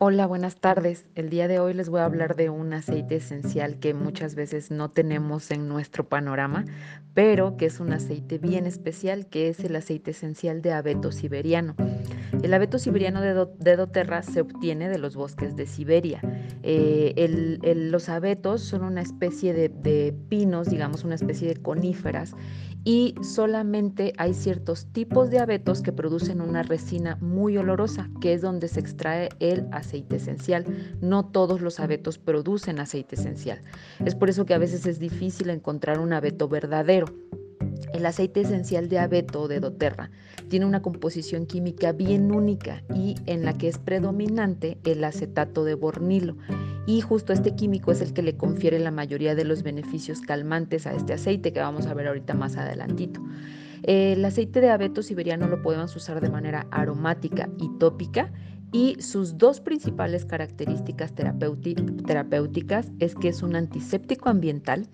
Hola, buenas tardes. El día de hoy les voy a hablar de un aceite esencial que muchas veces no tenemos en nuestro panorama, pero que es un aceite bien especial, que es el aceite esencial de abeto siberiano. El abeto siberiano de, doTERRA se obtiene de los bosques de Siberia. Eh, los abetos son una especie de pinos, digamos una especie de coníferas, y solamente hay ciertos tipos de abetos que producen una resina muy olorosa, que es donde se extrae el aceite esencial. No todos los abetos producen aceite esencial. Es por eso que a veces es difícil encontrar un abeto verdadero. El aceite esencial de abeto o de doterra tiene una composición química bien única y en la que es predominante el acetato de bornilo. Y justo este químico es el que le confiere la mayoría de los beneficios calmantes a este aceite que vamos a ver ahorita más adelantito. El aceite de abeto siberiano lo podemos usar de manera aromática y tópica y sus dos principales características terapéuticas es que es un antiséptico ambiental.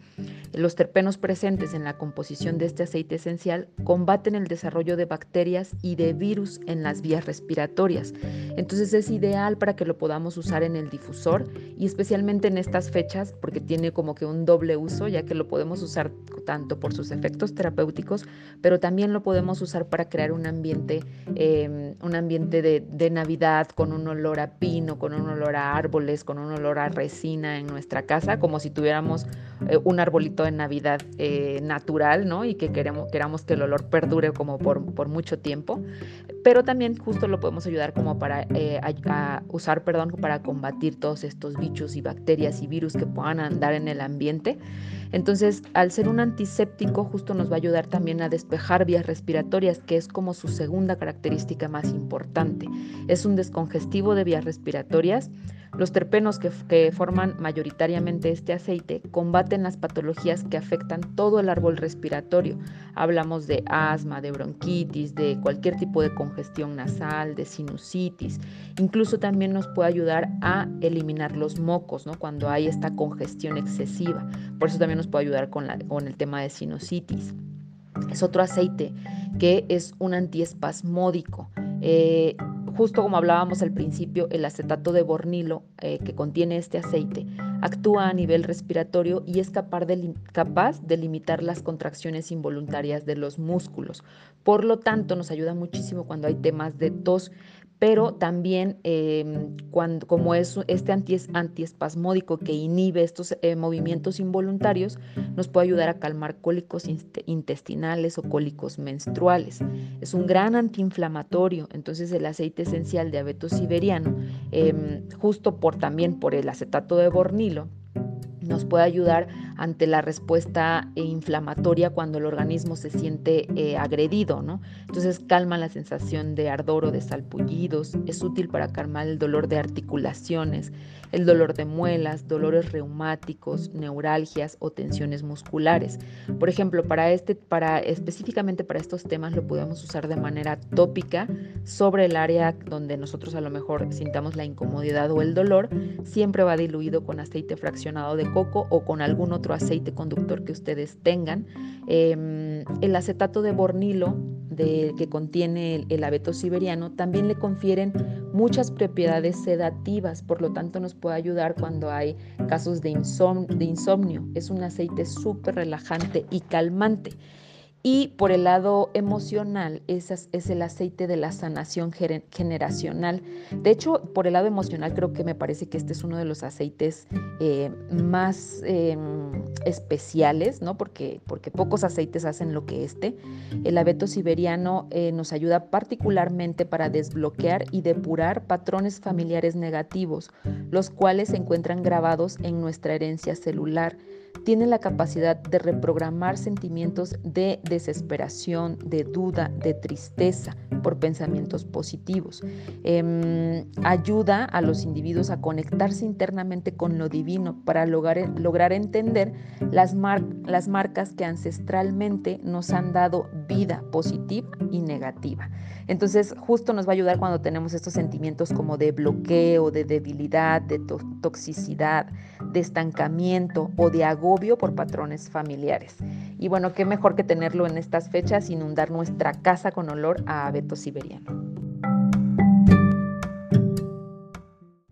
Los terpenos presentes en la composición de este aceite esencial combaten el desarrollo de bacterias y de virus en las vías respiratorias. Entonces es ideal para que lo podamos usar en el difusor y especialmente en estas fechas porque tiene como que un doble uso ya que lo podemos usar tanto por sus efectos terapéuticos, pero también lo podemos usar para crear un ambiente, em, un ambiente de Navidad con un olor a pino, con un olor a árboles, con un olor a resina en nuestra casa, como si tuviéramos eh, un arbolito de Navidad eh, natural, ¿no? Y que queremos, queramos que el olor perdure como por, por mucho tiempo. Pero también justo lo podemos ayudar como para eh, usar, perdón, para combatir todos estos bichos y bacterias y virus que puedan andar en el ambiente. Entonces, al ser un antiséptico, justo nos va a ayudar también a despejar vías respiratorias, que es como su segunda característica más importante. Es un descongestivo de vías respiratorias. Los terpenos que, forman mayoritariamente este aceite combaten las patologías que afectan todo el árbol respiratorio. Hablamos de asma, de bronquitis, de cualquier tipo de congestión nasal, de sinusitis. Incluso también nos puede ayudar a eliminar los mocos, ¿no? Cuando hay esta congestión excesiva. Por eso también nos puede ayudar con, el tema de sinusitis. Es otro aceite que es un antiespasmódico. Eh, justo como hablábamos al principio, el acetato de bornilo eh, que contiene este aceite actúa a nivel respiratorio y es capaz capaz de limitar las contracciones involuntarias de los músculos. Por lo tanto, nos ayuda muchísimo cuando hay temas de tos, pero también em, cuando, como es este antiespasmódico que inhibe estos eh, movimientos involuntarios, nos puede ayudar a calmar cólicos intestinales o cólicos menstruales. Es un gran antiinflamatorio, entonces el aceite esencial de abeto siberiano, em, justo por también por el acetato de bornilo, nos puede ayudar ante la respuesta inflamatoria cuando el organismo se siente eh, agredido, ¿no? Entonces calma la sensación de ardor o de salpullidos, es útil para calmar el dolor de articulaciones, el dolor de muelas, dolores reumáticos, neuralgias o tensiones musculares. Por ejemplo, para este, para específicamente para estos temas lo podemos usar de manera tópica sobre el área donde nosotros a lo mejor sintamos la incomodidad o el dolor, siempre va diluido con aceite fraccionado de o con algún otro aceite conductor que ustedes tengan. Em, el acetato de bornilo que contiene el, abeto siberiano también le confieren muchas propiedades sedativas, por lo tanto nos puede ayudar cuando hay casos de, de insomnio. Es un aceite súper relajante y calmante. Y por el lado emocional, es, es el aceite de la sanación generacional. De hecho, por el lado emocional, creo que me parece que este es uno de los aceites eh, más em, especiales, ¿no? Porque, porque pocos aceites hacen lo que este. El abeto siberiano eh, nos ayuda particularmente para desbloquear y depurar patrones familiares negativos, los cuales se encuentran grabados en nuestra herencia celular tiene la capacidad de reprogramar sentimientos de desesperación, de duda, de tristeza por pensamientos positivos. Em, ayuda a los individuos a conectarse internamente con lo divino para lograr, lograr entender las, las marcas que ancestralmente nos han dado vida positiva y negativa. Entonces, justo nos va a ayudar cuando tenemos estos sentimientos como de bloqueo, de debilidad, de toxicidad, de estancamiento o de agobio por patrones familiares. Y bueno, qué mejor que tenerlo en estas fechas, inundar nuestra casa con olor a abeto siberiano.